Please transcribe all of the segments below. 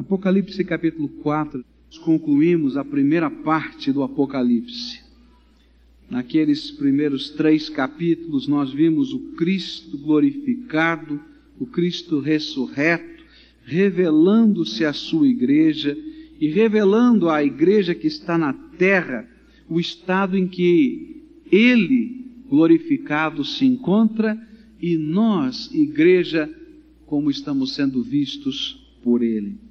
Apocalipse capítulo 4, concluímos a primeira parte do Apocalipse. Naqueles primeiros três capítulos, nós vimos o Cristo glorificado, o Cristo ressurreto, revelando-se à sua igreja e revelando à igreja que está na terra o estado em que ele, glorificado, se encontra e nós, igreja, como estamos sendo vistos por ele.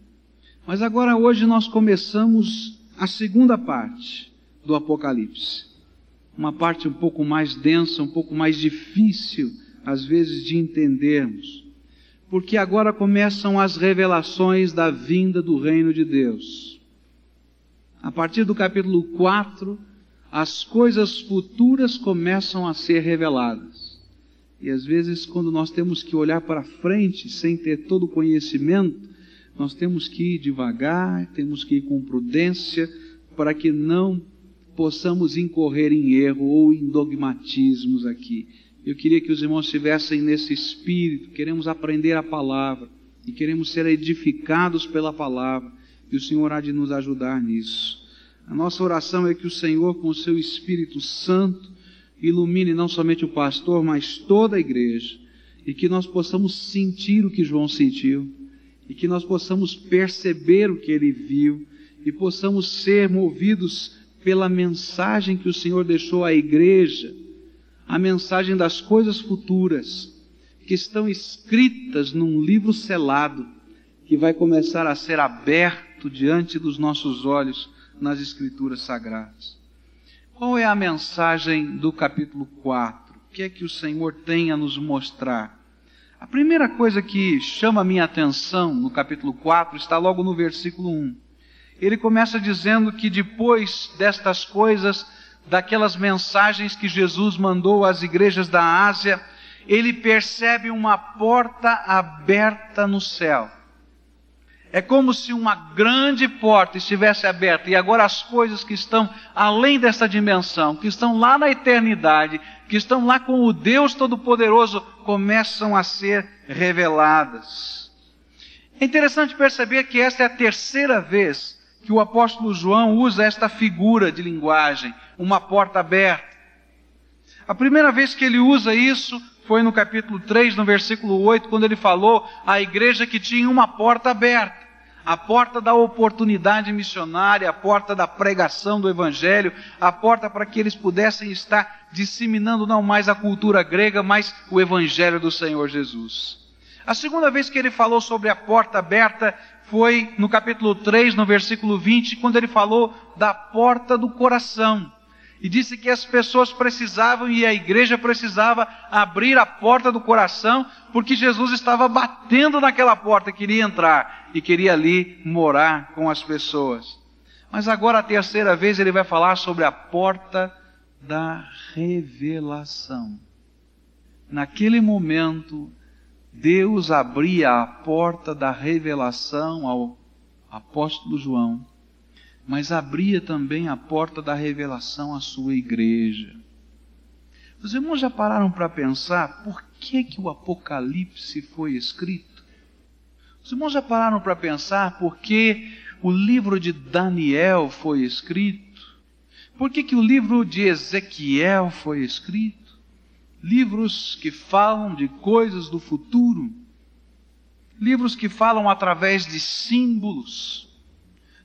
Mas agora, hoje, nós começamos a segunda parte do Apocalipse. Uma parte um pouco mais densa, um pouco mais difícil, às vezes, de entendermos. Porque agora começam as revelações da vinda do reino de Deus. A partir do capítulo 4, as coisas futuras começam a ser reveladas. E às vezes, quando nós temos que olhar para frente sem ter todo o conhecimento, nós temos que ir devagar, temos que ir com prudência, para que não possamos incorrer em erro ou em dogmatismos aqui. Eu queria que os irmãos estivessem nesse espírito, queremos aprender a palavra e queremos ser edificados pela palavra, e o Senhor há de nos ajudar nisso. A nossa oração é que o Senhor, com o seu Espírito Santo, ilumine não somente o pastor, mas toda a igreja, e que nós possamos sentir o que João sentiu, e que nós possamos perceber o que ele viu, e possamos ser movidos pela mensagem que o Senhor deixou à igreja, a mensagem das coisas futuras, que estão escritas num livro selado, que vai começar a ser aberto diante dos nossos olhos nas Escrituras Sagradas. Qual é a mensagem do capítulo 4? O que é que o Senhor tem a nos mostrar? A primeira coisa que chama a minha atenção no capítulo 4 está logo no versículo 1. Ele começa dizendo que depois destas coisas, daquelas mensagens que Jesus mandou às igrejas da Ásia, ele percebe uma porta aberta no céu. É como se uma grande porta estivesse aberta e agora as coisas que estão além dessa dimensão, que estão lá na eternidade, que estão lá com o Deus Todo-Poderoso, começam a ser reveladas. É interessante perceber que esta é a terceira vez que o apóstolo João usa esta figura de linguagem, uma porta aberta. A primeira vez que ele usa isso foi no capítulo 3, no versículo 8, quando ele falou à igreja que tinha uma porta aberta. A porta da oportunidade missionária, a porta da pregação do Evangelho, a porta para que eles pudessem estar disseminando não mais a cultura grega, mas o Evangelho do Senhor Jesus. A segunda vez que ele falou sobre a porta aberta foi no capítulo 3, no versículo 20, quando ele falou da porta do coração e disse que as pessoas precisavam e a igreja precisava abrir a porta do coração, porque Jesus estava batendo naquela porta, queria entrar e queria ali morar com as pessoas. Mas agora a terceira vez ele vai falar sobre a porta da revelação. Naquele momento, Deus abria a porta da revelação ao apóstolo João mas abria também a porta da revelação à sua igreja. Os irmãos já pararam para pensar por que, que o Apocalipse foi escrito? Os irmãos já pararam para pensar por que o livro de Daniel foi escrito? Por que, que o livro de Ezequiel foi escrito? Livros que falam de coisas do futuro, livros que falam através de símbolos,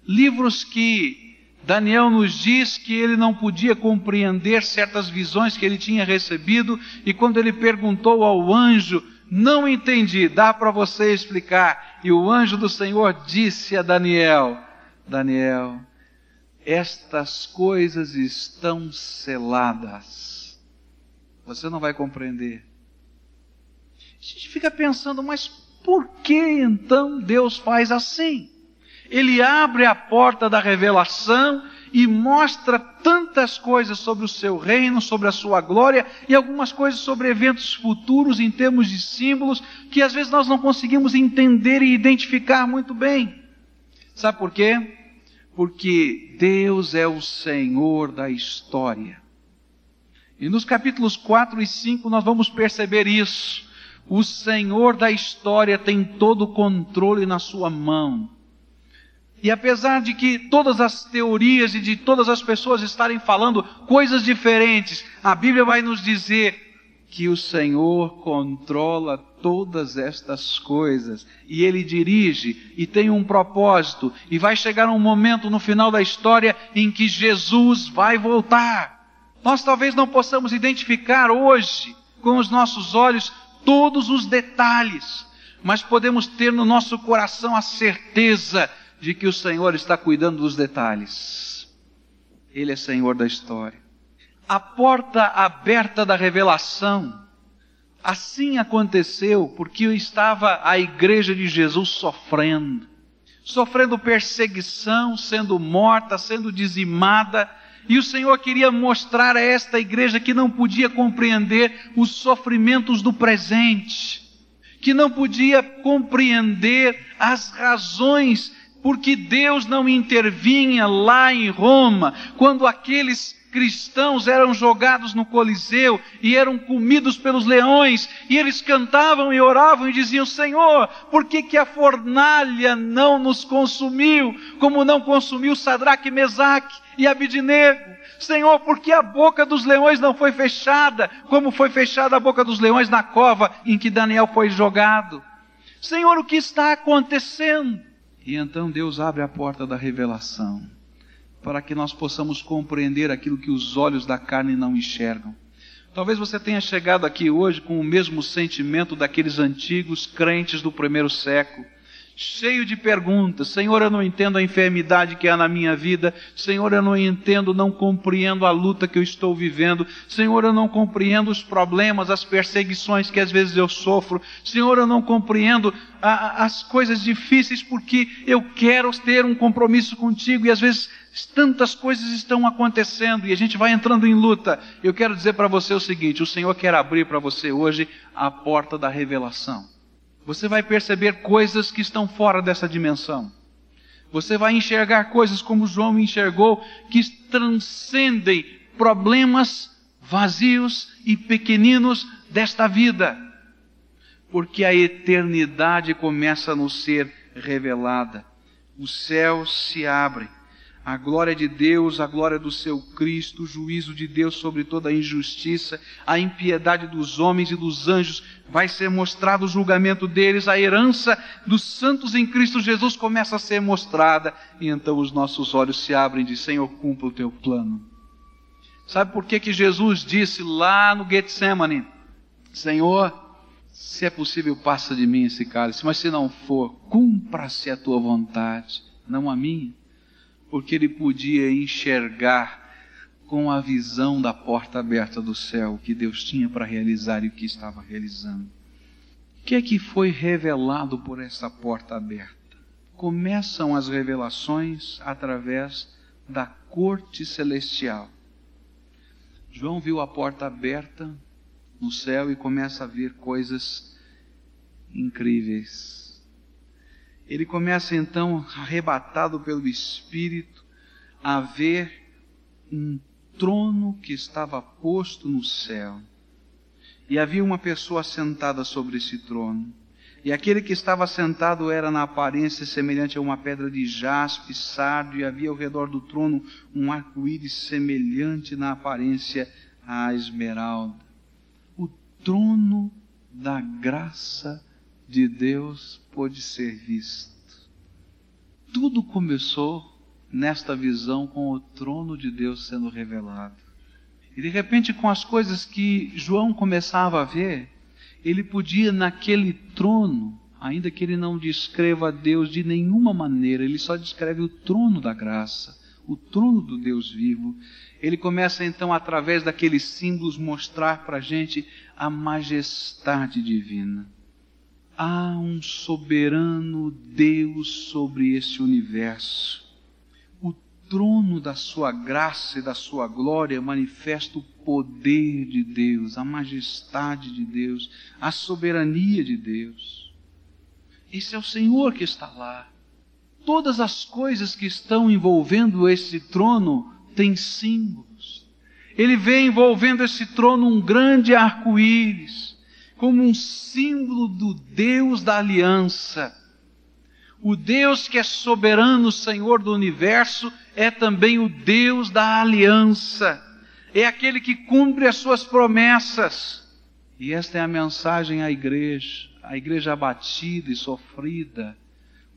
livros que Daniel nos diz que ele não podia compreender certas visões que ele tinha recebido, e quando ele perguntou ao anjo, não entendi, dá para você explicar. E o anjo do Senhor disse a Daniel: Daniel, estas coisas estão seladas. Você não vai compreender. A gente fica pensando, mas por que então Deus faz assim? Ele abre a porta da revelação e mostra tantas coisas sobre o seu reino, sobre a sua glória e algumas coisas sobre eventos futuros em termos de símbolos que às vezes nós não conseguimos entender e identificar muito bem. Sabe por quê? Porque Deus é o Senhor da história. E nos capítulos 4 e 5 nós vamos perceber isso. O Senhor da história tem todo o controle na sua mão. E apesar de que todas as teorias e de todas as pessoas estarem falando coisas diferentes, a Bíblia vai nos dizer que o Senhor controla todas estas coisas e Ele dirige e tem um propósito e vai chegar um momento no final da história em que Jesus vai voltar. Nós talvez não possamos identificar hoje com os nossos olhos todos os detalhes, mas podemos ter no nosso coração a certeza de que o Senhor está cuidando dos detalhes. Ele é Senhor da história. A porta aberta da revelação. Assim aconteceu porque estava a igreja de Jesus sofrendo, sofrendo perseguição, sendo morta, sendo dizimada, e o Senhor queria mostrar a esta igreja que não podia compreender os sofrimentos do presente, que não podia compreender as razões porque Deus não intervinha lá em Roma, quando aqueles cristãos eram jogados no Coliseu e eram comidos pelos leões, e eles cantavam e oravam e diziam: Senhor, por que, que a fornalha não nos consumiu, como não consumiu Sadraque, Mesaque e Abidinego? Senhor, por que a boca dos leões não foi fechada, como foi fechada a boca dos leões na cova em que Daniel foi jogado? Senhor, o que está acontecendo? E então Deus abre a porta da revelação, para que nós possamos compreender aquilo que os olhos da carne não enxergam. Talvez você tenha chegado aqui hoje com o mesmo sentimento daqueles antigos crentes do primeiro século cheio de perguntas. Senhor, eu não entendo a enfermidade que há na minha vida. Senhor, eu não entendo, não compreendo a luta que eu estou vivendo. Senhor, eu não compreendo os problemas, as perseguições que às vezes eu sofro. Senhor, eu não compreendo a, as coisas difíceis porque eu quero ter um compromisso contigo e às vezes tantas coisas estão acontecendo e a gente vai entrando em luta. Eu quero dizer para você o seguinte: o Senhor quer abrir para você hoje a porta da revelação. Você vai perceber coisas que estão fora dessa dimensão. Você vai enxergar coisas como João enxergou, que transcendem problemas vazios e pequeninos desta vida. Porque a eternidade começa a nos ser revelada. Os céus se abrem a glória de Deus, a glória do seu Cristo, o juízo de Deus sobre toda a injustiça, a impiedade dos homens e dos anjos, vai ser mostrado o julgamento deles, a herança dos santos em Cristo Jesus começa a ser mostrada, e então os nossos olhos se abrem de Senhor, cumpra o teu plano. Sabe por que que Jesus disse lá no Getsemane, Senhor, se é possível passa de mim esse cálice, mas se não for, cumpra-se a tua vontade, não a minha porque ele podia enxergar com a visão da porta aberta do céu que Deus tinha para realizar e o que estava realizando. O que é que foi revelado por essa porta aberta? Começam as revelações através da corte celestial. João viu a porta aberta no céu e começa a ver coisas incríveis ele começa então, arrebatado pelo Espírito, a ver um trono que estava posto no céu. E havia uma pessoa sentada sobre esse trono. E aquele que estava sentado era na aparência semelhante a uma pedra de jaspe, sardo, e havia ao redor do trono um arco-íris semelhante na aparência à esmeralda. O trono da graça de Deus pôde ser visto. Tudo começou nesta visão com o trono de Deus sendo revelado. E de repente, com as coisas que João começava a ver, ele podia naquele trono, ainda que ele não descreva Deus de nenhuma maneira, ele só descreve o trono da graça, o trono do Deus vivo. Ele começa então, através daqueles símbolos, mostrar para a gente a majestade divina há um soberano Deus sobre esse universo. O trono da sua graça e da sua glória manifesta o poder de Deus, a majestade de Deus, a soberania de Deus. Esse é o Senhor que está lá. Todas as coisas que estão envolvendo esse trono têm símbolos. Ele vê envolvendo esse trono um grande arco-íris como um símbolo do Deus da aliança. O Deus que é soberano, Senhor do universo, é também o Deus da aliança. É aquele que cumpre as suas promessas. E esta é a mensagem à igreja, a igreja abatida e sofrida.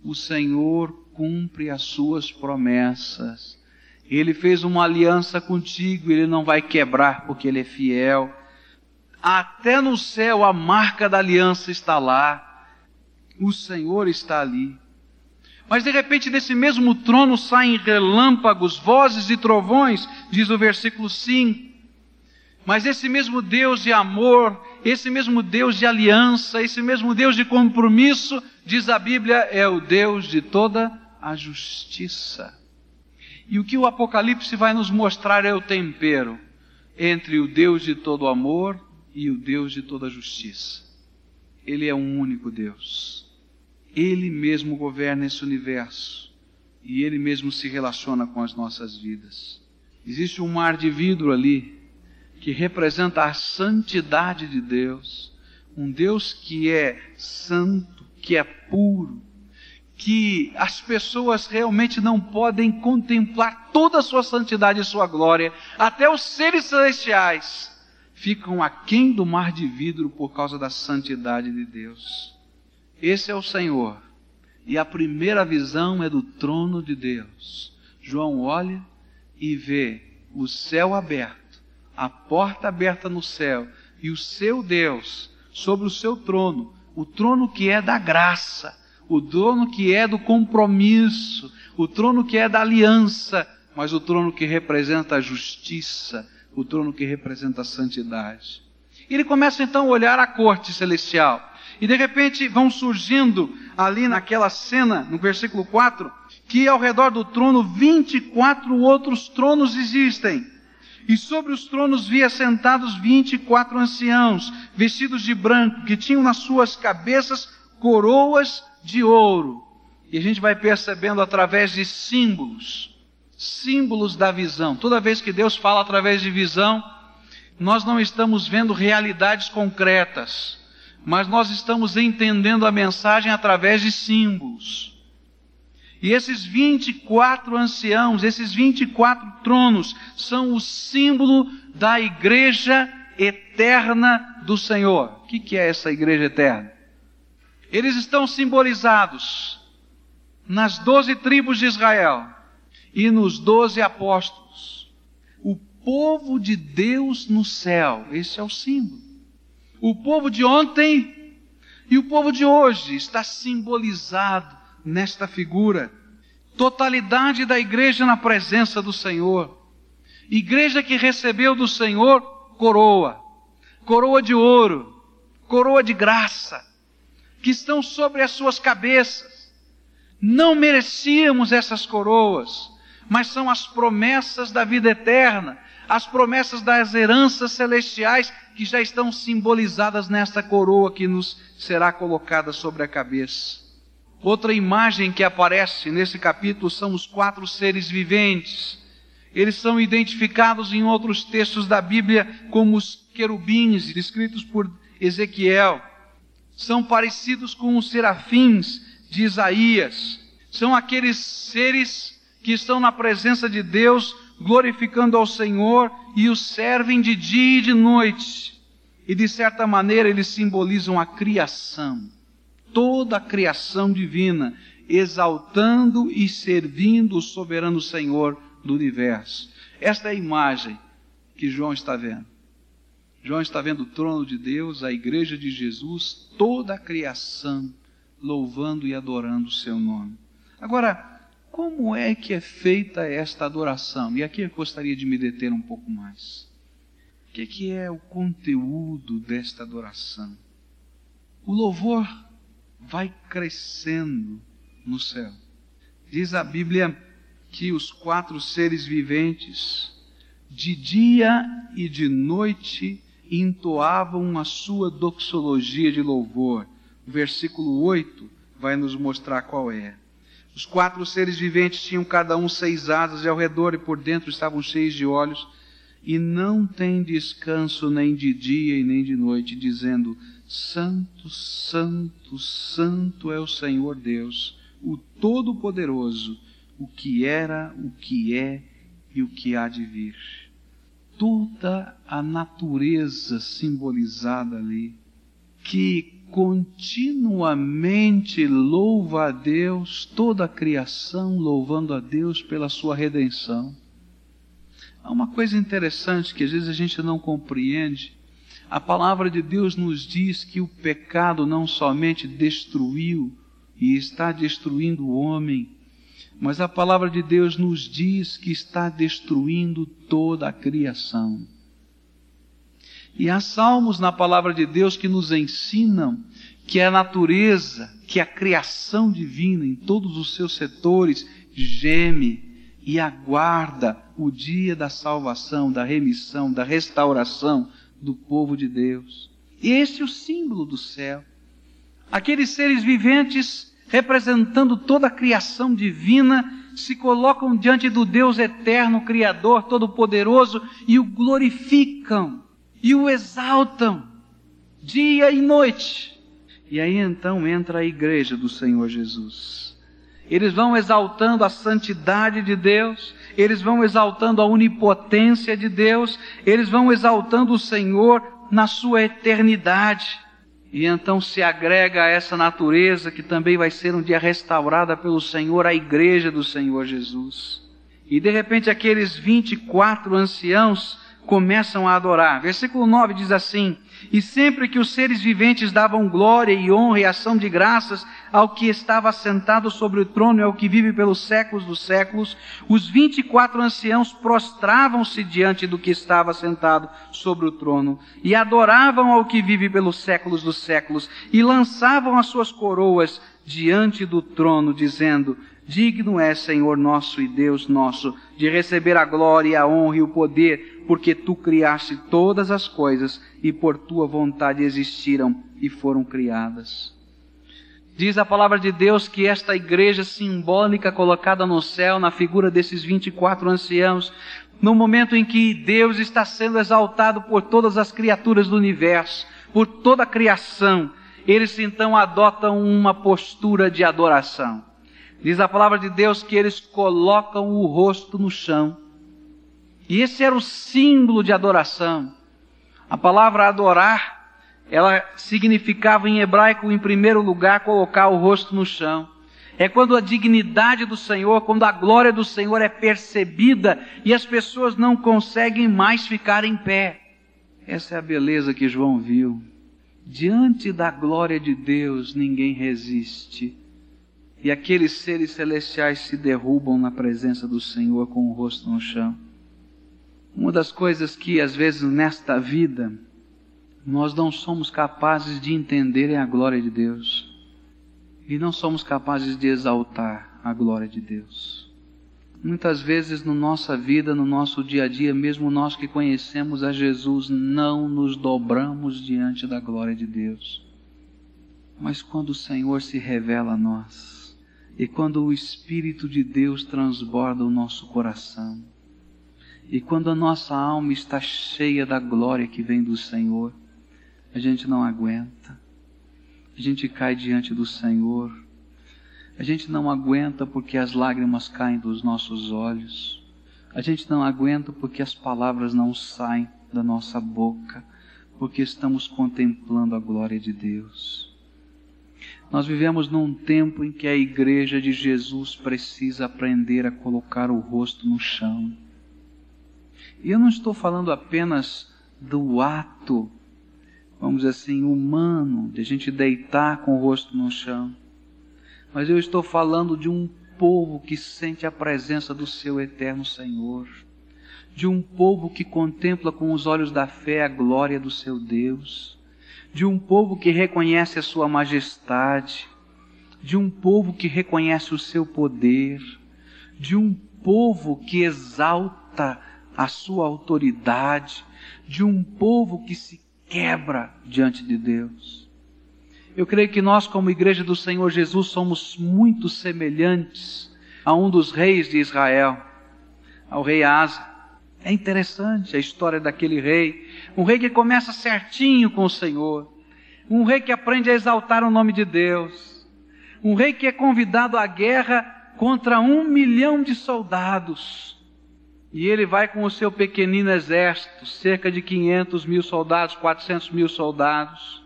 O Senhor cumpre as suas promessas. Ele fez uma aliança contigo, ele não vai quebrar porque ele é fiel. Até no céu a marca da aliança está lá. O Senhor está ali. Mas de repente desse mesmo trono saem relâmpagos, vozes e trovões, diz o versículo 5. Mas esse mesmo Deus de amor, esse mesmo Deus de aliança, esse mesmo Deus de compromisso, diz a Bíblia, é o Deus de toda a justiça. E o que o Apocalipse vai nos mostrar é o tempero entre o Deus de todo amor e o Deus de toda justiça. Ele é um único Deus. Ele mesmo governa esse universo e ele mesmo se relaciona com as nossas vidas. Existe um mar de vidro ali que representa a santidade de Deus, um Deus que é santo, que é puro, que as pessoas realmente não podem contemplar toda a sua santidade e sua glória, até os seres celestiais ficam aquém do mar de vidro por causa da santidade de Deus. Esse é o Senhor. E a primeira visão é do trono de Deus. João olha e vê o céu aberto, a porta aberta no céu, e o seu Deus sobre o seu trono, o trono que é da graça, o trono que é do compromisso, o trono que é da aliança, mas o trono que representa a justiça, o trono que representa a santidade. Ele começa então a olhar a corte celestial. E de repente vão surgindo ali naquela cena, no versículo 4, que ao redor do trono 24 outros tronos existem. E sobre os tronos via sentados 24 anciãos, vestidos de branco, que tinham nas suas cabeças coroas de ouro. E a gente vai percebendo através de símbolos, símbolos da visão. Toda vez que Deus fala através de visão, nós não estamos vendo realidades concretas, mas nós estamos entendendo a mensagem através de símbolos. E esses 24 anciãos, esses 24 tronos, são o símbolo da igreja eterna do Senhor. O que é essa igreja eterna? Eles estão simbolizados nas doze tribos de Israel e nos doze apóstolos. O povo de Deus no céu, esse é o símbolo. O povo de ontem e o povo de hoje está simbolizado nesta figura. Totalidade da igreja na presença do Senhor. Igreja que recebeu do Senhor coroa, coroa de ouro, coroa de graça, que estão sobre as suas cabeças. Não merecíamos essas coroas, mas são as promessas da vida eterna, as promessas das heranças celestiais que já estão simbolizadas nesta coroa que nos será colocada sobre a cabeça. Outra imagem que aparece nesse capítulo são os quatro seres viventes. Eles são identificados em outros textos da Bíblia como os querubins, descritos por Ezequiel são parecidos com os serafins de Isaías. São aqueles seres que estão na presença de Deus, glorificando ao Senhor e o servem de dia e de noite. E de certa maneira eles simbolizam a criação, toda a criação divina, exaltando e servindo o soberano Senhor do universo. Esta é a imagem que João está vendo. João está vendo o trono de Deus, a igreja de Jesus, toda a criação louvando e adorando o seu nome. Agora, como é que é feita esta adoração? E aqui eu gostaria de me deter um pouco mais. O que, que é o conteúdo desta adoração? O louvor vai crescendo no céu. Diz a Bíblia que os quatro seres viventes, de dia e de noite, entoavam a sua doxologia de louvor. O versículo 8 vai nos mostrar qual é. Os quatro seres viventes tinham cada um seis asas e ao redor e por dentro estavam cheios de olhos e não têm descanso nem de dia e nem de noite, dizendo: Santo, Santo, Santo é o Senhor Deus, o Todo-Poderoso, o que era, o que é e o que há de vir. Toda a natureza simbolizada ali, que continuamente louva a Deus, toda a criação louvando a Deus pela sua redenção. Há uma coisa interessante que às vezes a gente não compreende. A palavra de Deus nos diz que o pecado não somente destruiu e está destruindo o homem, mas a palavra de Deus nos diz que está destruindo toda a criação. E há salmos na palavra de Deus que nos ensinam que a natureza, que a criação divina em todos os seus setores geme e aguarda o dia da salvação, da remissão, da restauração do povo de Deus. E esse é o símbolo do céu. Aqueles seres viventes representando toda a criação divina se colocam diante do Deus eterno, Criador, Todo-Poderoso e o glorificam e o exaltam dia e noite. E aí então entra a igreja do Senhor Jesus. Eles vão exaltando a santidade de Deus, eles vão exaltando a onipotência de Deus, eles vão exaltando o Senhor na sua eternidade. E então se agrega a essa natureza que também vai ser um dia restaurada pelo Senhor, a igreja do Senhor Jesus. E de repente aqueles 24 anciãos começam a adorar. Versículo 9 diz assim: E sempre que os seres viventes davam glória e honra e ação de graças ao que estava sentado sobre o trono e ao que vive pelos séculos dos séculos, os vinte e quatro anciãos prostravam-se diante do que estava sentado sobre o trono e adoravam ao que vive pelos séculos dos séculos e lançavam as suas coroas diante do trono, dizendo: Digno é, Senhor nosso e Deus nosso, de receber a glória, a honra e o poder, porque tu criaste todas as coisas e por tua vontade existiram e foram criadas. Diz a palavra de Deus que esta igreja simbólica colocada no céu, na figura desses 24 anciãos, no momento em que Deus está sendo exaltado por todas as criaturas do universo, por toda a criação, eles então adotam uma postura de adoração. Diz a palavra de Deus que eles colocam o rosto no chão. E esse era o símbolo de adoração. A palavra adorar, ela significava em hebraico, em primeiro lugar, colocar o rosto no chão. É quando a dignidade do Senhor, quando a glória do Senhor é percebida e as pessoas não conseguem mais ficar em pé. Essa é a beleza que João viu. Diante da glória de Deus, ninguém resiste e aqueles seres celestiais se derrubam na presença do Senhor com o rosto no chão. Uma das coisas que às vezes nesta vida nós não somos capazes de entender é a glória de Deus. E não somos capazes de exaltar a glória de Deus. Muitas vezes na nossa vida, no nosso dia a dia, mesmo nós que conhecemos a Jesus, não nos dobramos diante da glória de Deus. Mas quando o Senhor se revela a nós, e quando o Espírito de Deus transborda o nosso coração, e quando a nossa alma está cheia da glória que vem do Senhor, a gente não aguenta, a gente cai diante do Senhor, a gente não aguenta porque as lágrimas caem dos nossos olhos, a gente não aguenta porque as palavras não saem da nossa boca, porque estamos contemplando a glória de Deus. Nós vivemos num tempo em que a igreja de Jesus precisa aprender a colocar o rosto no chão. E eu não estou falando apenas do ato, vamos dizer assim, humano, de a gente deitar com o rosto no chão, mas eu estou falando de um povo que sente a presença do seu eterno Senhor, de um povo que contempla com os olhos da fé a glória do seu Deus de um povo que reconhece a sua majestade, de um povo que reconhece o seu poder, de um povo que exalta a sua autoridade, de um povo que se quebra diante de Deus. Eu creio que nós, como Igreja do Senhor Jesus, somos muito semelhantes a um dos reis de Israel, ao rei Asa. É interessante a história daquele rei, um rei que começa certinho com o Senhor, um rei que aprende a exaltar o nome de Deus, Um rei que é convidado à guerra contra um milhão de soldados. E ele vai com o seu pequenino exército, cerca de 500 mil soldados, 400 mil soldados.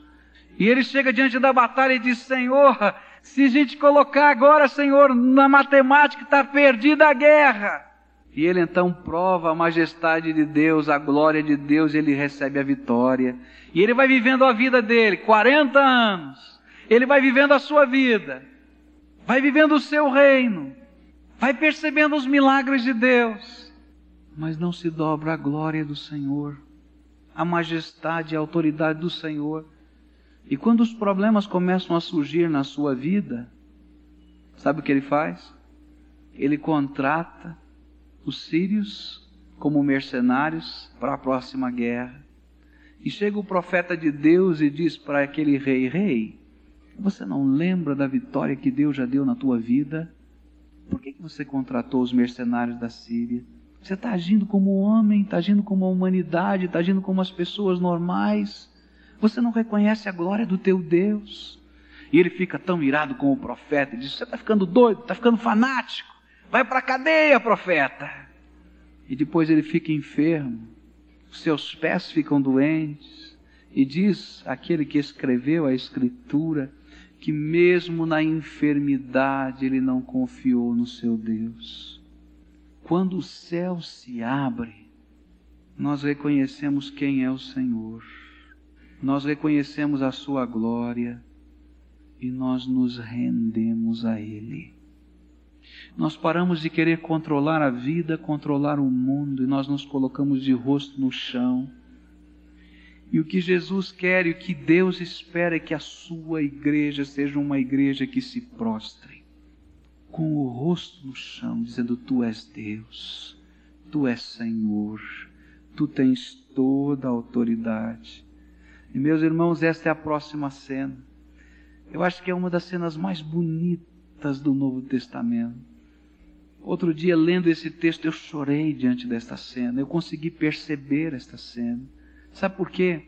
E ele chega diante da batalha e diz: Senhor, se a gente colocar agora, Senhor, na matemática, está perdida a guerra. E ele então prova a majestade de Deus, a glória de Deus, ele recebe a vitória. E ele vai vivendo a vida dele, 40 anos. Ele vai vivendo a sua vida, vai vivendo o seu reino, vai percebendo os milagres de Deus, mas não se dobra a glória do Senhor, a majestade e a autoridade do Senhor. E quando os problemas começam a surgir na sua vida, sabe o que ele faz? Ele contrata os sírios como mercenários para a próxima guerra. E chega o profeta de Deus e diz para aquele rei: Rei, você não lembra da vitória que Deus já deu na tua vida? Por que, que você contratou os mercenários da Síria? Você está agindo como homem, está agindo como a humanidade, está agindo como as pessoas normais. Você não reconhece a glória do teu Deus. E ele fica tão irado com o profeta e diz: Você está ficando doido, está ficando fanático. Vai para a cadeia, profeta. E depois ele fica enfermo, seus pés ficam doentes. E diz aquele que escreveu a Escritura que, mesmo na enfermidade, ele não confiou no seu Deus. Quando o céu se abre, nós reconhecemos quem é o Senhor nós reconhecemos a Sua glória e nós nos rendemos a Ele. Nós paramos de querer controlar a vida, controlar o mundo e nós nos colocamos de rosto no chão. E o que Jesus quer e o que Deus espera é que a sua igreja seja uma igreja que se prostre, com o rosto no chão, dizendo: Tu és Deus, Tu és Senhor, Tu tens toda a autoridade. E meus irmãos, esta é a próxima cena. Eu acho que é uma das cenas mais bonitas do Novo Testamento. Outro dia, lendo esse texto, eu chorei diante desta cena. Eu consegui perceber esta cena. Sabe por quê?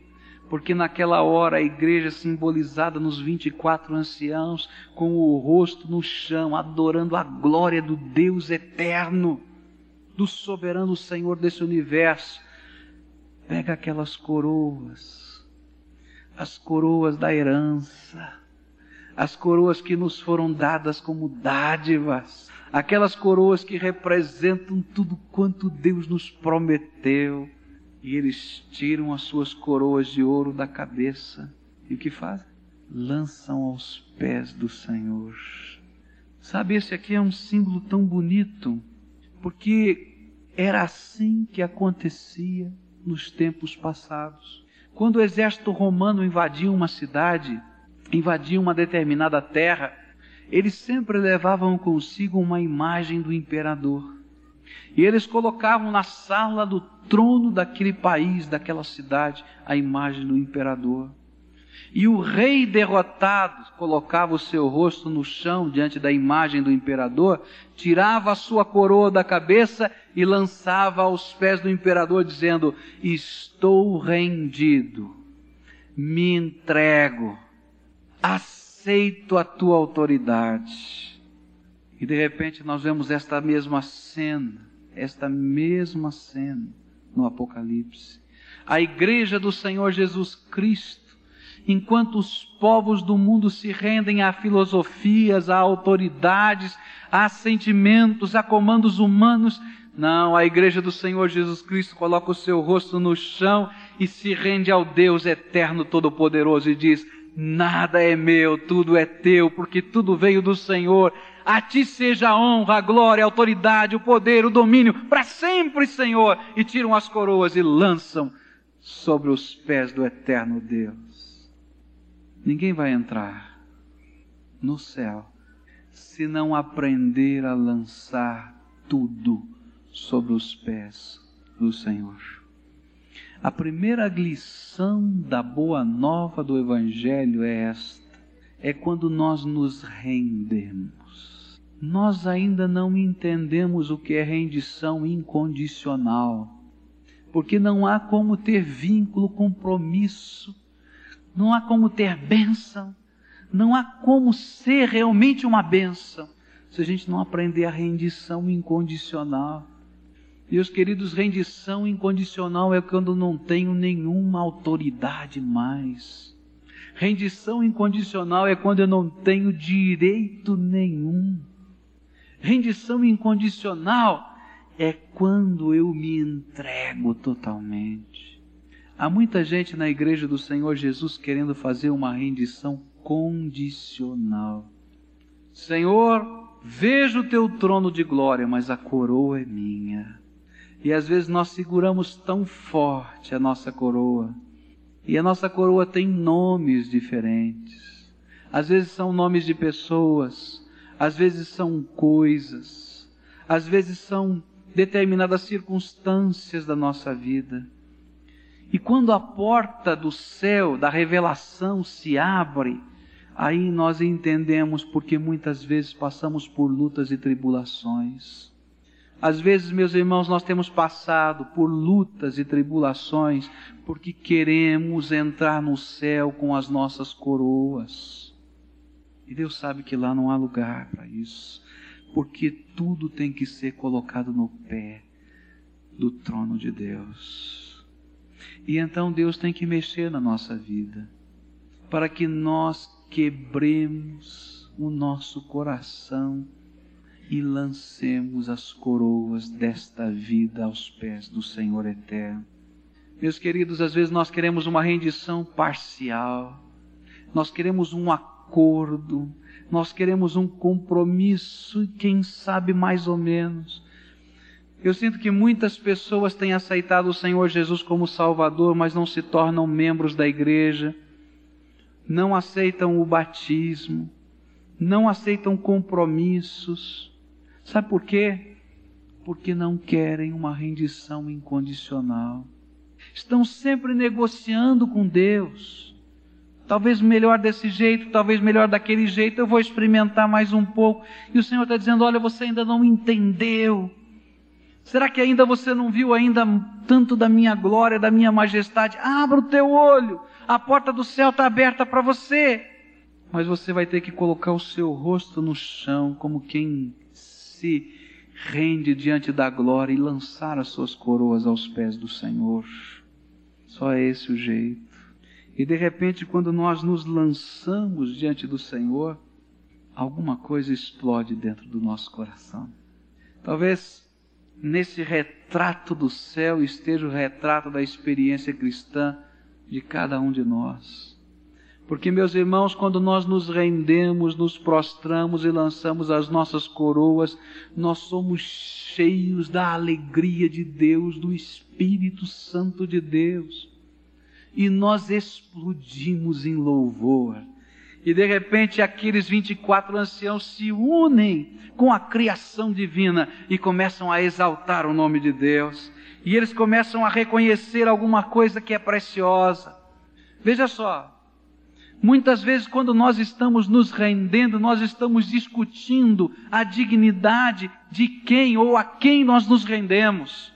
Porque naquela hora a igreja simbolizada nos 24 anciãos, com o rosto no chão, adorando a glória do Deus eterno, do soberano Senhor desse universo, pega aquelas coroas as coroas da herança, as coroas que nos foram dadas como dádivas, aquelas coroas que representam tudo quanto Deus nos prometeu. E eles tiram as suas coroas de ouro da cabeça. E o que fazem? Lançam aos pés do Senhor. Sabe, esse aqui é um símbolo tão bonito, porque era assim que acontecia nos tempos passados. Quando o exército romano invadia uma cidade, invadia uma determinada terra, eles sempre levavam consigo uma imagem do imperador. E eles colocavam na sala do trono daquele país, daquela cidade, a imagem do imperador. E o rei derrotado colocava o seu rosto no chão diante da imagem do imperador, tirava a sua coroa da cabeça e lançava aos pés do imperador, dizendo: Estou rendido, me entrego, aceito a tua autoridade. E de repente nós vemos esta mesma cena, esta mesma cena no Apocalipse. A igreja do Senhor Jesus Cristo enquanto os povos do mundo se rendem a filosofias, a autoridades, a sentimentos, a comandos humanos, não, a igreja do Senhor Jesus Cristo coloca o seu rosto no chão e se rende ao Deus eterno todo-poderoso e diz: Nada é meu, tudo é teu, porque tudo veio do Senhor. A ti seja a honra, a glória, a autoridade, o poder, o domínio, para sempre, Senhor. E tiram as coroas e lançam sobre os pés do eterno Deus. Ninguém vai entrar no céu se não aprender a lançar tudo sobre os pés do Senhor. A primeira lição da boa nova do Evangelho é esta: é quando nós nos rendemos. Nós ainda não entendemos o que é rendição incondicional, porque não há como ter vínculo, compromisso não há como ter bênção, Não há como ser realmente uma bênção se a gente não aprender a rendição incondicional. Meus queridos, rendição incondicional é quando não tenho nenhuma autoridade mais. Rendição incondicional é quando eu não tenho direito nenhum. Rendição incondicional é quando eu me entrego totalmente. Há muita gente na igreja do Senhor Jesus querendo fazer uma rendição condicional. Senhor, vejo o teu trono de glória, mas a coroa é minha. E às vezes nós seguramos tão forte a nossa coroa. E a nossa coroa tem nomes diferentes. Às vezes são nomes de pessoas, às vezes são coisas, às vezes são determinadas circunstâncias da nossa vida. E quando a porta do céu, da revelação se abre, aí nós entendemos porque muitas vezes passamos por lutas e tribulações. Às vezes, meus irmãos, nós temos passado por lutas e tribulações porque queremos entrar no céu com as nossas coroas. E Deus sabe que lá não há lugar para isso, porque tudo tem que ser colocado no pé do trono de Deus. E então Deus tem que mexer na nossa vida, para que nós quebremos o nosso coração e lancemos as coroas desta vida aos pés do Senhor eterno. Meus queridos, às vezes nós queremos uma rendição parcial, nós queremos um acordo, nós queremos um compromisso, quem sabe mais ou menos. Eu sinto que muitas pessoas têm aceitado o Senhor Jesus como Salvador, mas não se tornam membros da igreja não aceitam o batismo, não aceitam compromissos. Sabe por quê? Porque não querem uma rendição incondicional. Estão sempre negociando com Deus. Talvez melhor desse jeito, talvez melhor daquele jeito, eu vou experimentar mais um pouco. E o Senhor está dizendo: olha, você ainda não entendeu. Será que ainda você não viu ainda tanto da minha glória, da minha majestade? Abra o teu olho, a porta do céu está aberta para você. Mas você vai ter que colocar o seu rosto no chão, como quem se rende diante da glória e lançar as suas coroas aos pés do Senhor. Só é esse o jeito. E de repente, quando nós nos lançamos diante do Senhor, alguma coisa explode dentro do nosso coração. Talvez nesse retrato do céu esteja o retrato da experiência cristã de cada um de nós. Porque, meus irmãos, quando nós nos rendemos, nos prostramos e lançamos as nossas coroas, nós somos cheios da alegria de Deus, do Espírito Santo de Deus. E nós explodimos em louvor. E de repente aqueles 24 anciãos se unem com a criação divina e começam a exaltar o nome de Deus e eles começam a reconhecer alguma coisa que é preciosa. Veja só, muitas vezes quando nós estamos nos rendendo, nós estamos discutindo a dignidade de quem ou a quem nós nos rendemos.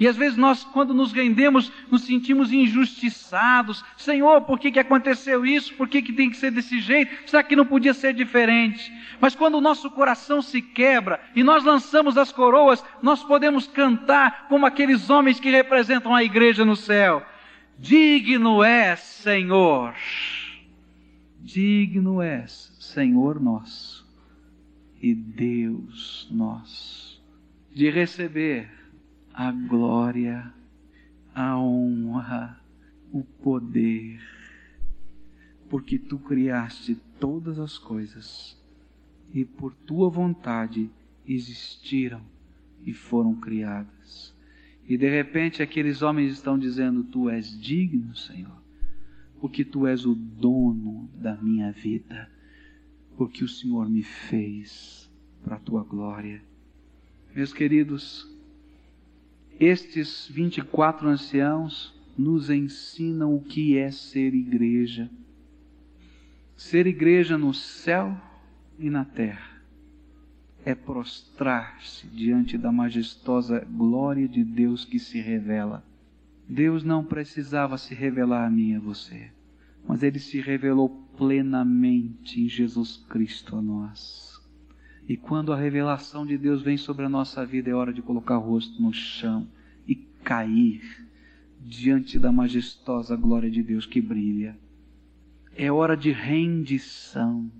E às vezes nós, quando nos rendemos, nos sentimos injustiçados. Senhor, por que, que aconteceu isso? Por que, que tem que ser desse jeito? Será que não podia ser diferente? Mas quando o nosso coração se quebra e nós lançamos as coroas, nós podemos cantar como aqueles homens que representam a igreja no céu. Digno és, Senhor. Digno és, Senhor nosso e Deus nosso, de receber a glória, a honra, o poder, porque tu criaste todas as coisas e por tua vontade existiram e foram criadas. E de repente aqueles homens estão dizendo: Tu és digno, Senhor, porque tu és o dono da minha vida, porque o Senhor me fez para a tua glória. Meus queridos, estes 24 anciãos nos ensinam o que é ser igreja. Ser igreja no céu e na terra é prostrar-se diante da majestosa glória de Deus que se revela. Deus não precisava se revelar a mim e a você, mas ele se revelou plenamente em Jesus Cristo a nós. E quando a revelação de Deus vem sobre a nossa vida, é hora de colocar o rosto no chão e cair diante da majestosa glória de Deus que brilha. É hora de rendição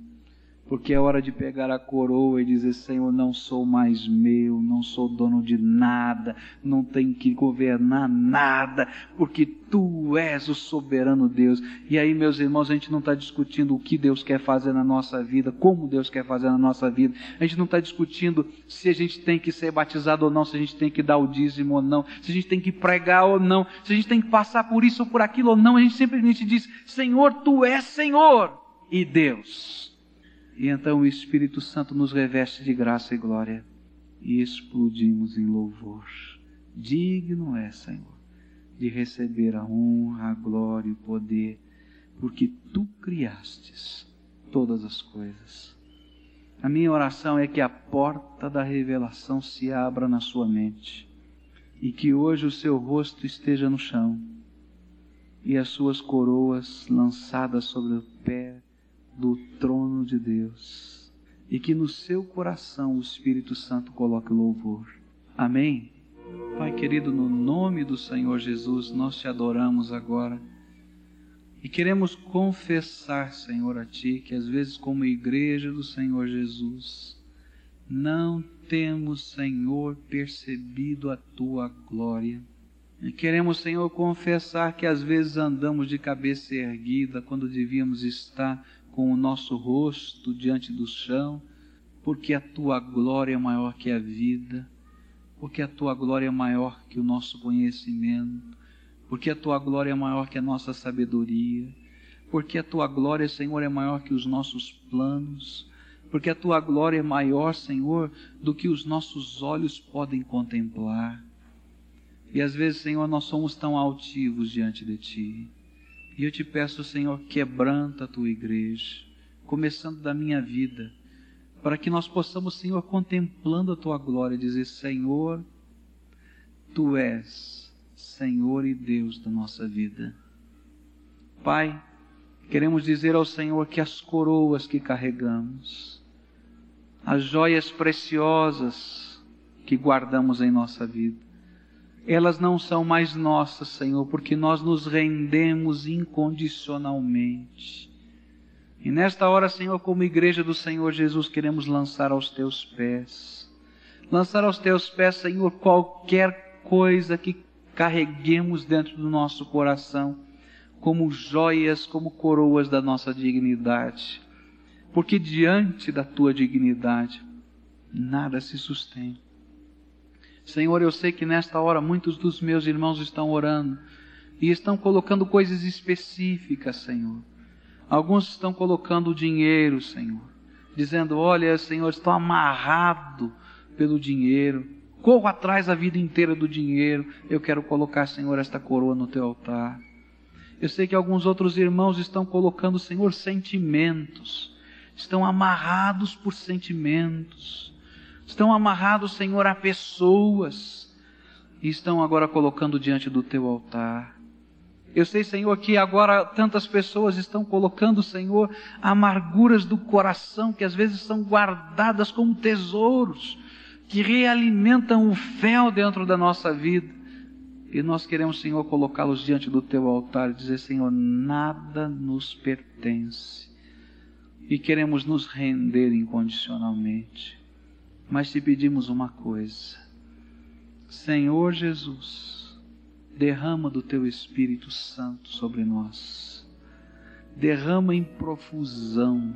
porque é hora de pegar a coroa e dizer: Senhor, não sou mais meu, não sou dono de nada, não tenho que governar nada, porque tu és o soberano Deus. E aí, meus irmãos, a gente não está discutindo o que Deus quer fazer na nossa vida, como Deus quer fazer na nossa vida, a gente não está discutindo se a gente tem que ser batizado ou não, se a gente tem que dar o dízimo ou não, se a gente tem que pregar ou não, se a gente tem que passar por isso ou por aquilo ou não, a gente simplesmente diz: Senhor, tu és Senhor e Deus. E então o Espírito Santo nos reveste de graça e glória e explodimos em louvor. Digno é, Senhor, de receber a honra, a glória e o poder, porque tu criastes todas as coisas. A minha oração é que a porta da revelação se abra na sua mente e que hoje o seu rosto esteja no chão e as suas coroas lançadas sobre o pé do trono de Deus e que no seu coração o Espírito Santo coloque louvor. Amém? Pai querido, no nome do Senhor Jesus, nós te adoramos agora. E queremos confessar, Senhor, a Ti, que às vezes, como igreja do Senhor Jesus, não temos, Senhor, percebido a Tua glória. E queremos, Senhor, confessar que às vezes andamos de cabeça erguida quando devíamos estar com o nosso rosto diante do chão, porque a tua glória é maior que a vida, porque a tua glória é maior que o nosso conhecimento, porque a tua glória é maior que a nossa sabedoria, porque a tua glória, Senhor, é maior que os nossos planos, porque a tua glória é maior, Senhor, do que os nossos olhos podem contemplar. E às vezes, Senhor, nós somos tão altivos diante de ti. E eu te peço, Senhor, quebranta a tua igreja, começando da minha vida, para que nós possamos, Senhor, contemplando a tua glória, dizer: Senhor, tu és Senhor e Deus da nossa vida. Pai, queremos dizer ao Senhor que as coroas que carregamos, as joias preciosas que guardamos em nossa vida, elas não são mais nossas, Senhor, porque nós nos rendemos incondicionalmente. E nesta hora, Senhor, como igreja do Senhor Jesus, queremos lançar aos teus pés. Lançar aos teus pés, Senhor, qualquer coisa que carreguemos dentro do nosso coração, como joias, como coroas da nossa dignidade. Porque diante da tua dignidade, nada se sustenta. Senhor, eu sei que nesta hora muitos dos meus irmãos estão orando e estão colocando coisas específicas, Senhor. Alguns estão colocando dinheiro, Senhor, dizendo: Olha, Senhor, estou amarrado pelo dinheiro, corro atrás a vida inteira do dinheiro, eu quero colocar, Senhor, esta coroa no teu altar. Eu sei que alguns outros irmãos estão colocando, Senhor, sentimentos, estão amarrados por sentimentos estão amarrados, Senhor, a pessoas e estão agora colocando diante do teu altar. Eu sei, Senhor, que agora tantas pessoas estão colocando, Senhor, amarguras do coração que às vezes são guardadas como tesouros, que realimentam o fel dentro da nossa vida. E nós queremos, Senhor, colocá-los diante do teu altar e dizer, Senhor, nada nos pertence. E queremos nos render incondicionalmente. Mas te pedimos uma coisa. Senhor Jesus, derrama do teu Espírito Santo sobre nós. Derrama em profusão,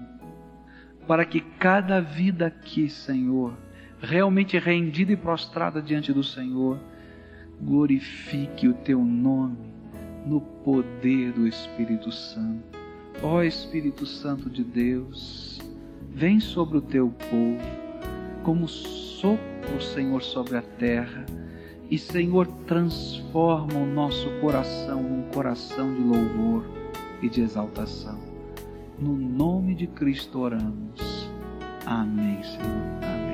para que cada vida aqui, Senhor, realmente rendida e prostrada diante do Senhor, glorifique o teu nome no poder do Espírito Santo. Ó Espírito Santo de Deus, vem sobre o teu povo como sopro, Senhor, sobre a terra. E, Senhor, transforma o nosso coração num coração de louvor e de exaltação. No nome de Cristo oramos. Amém, Senhor. Amém.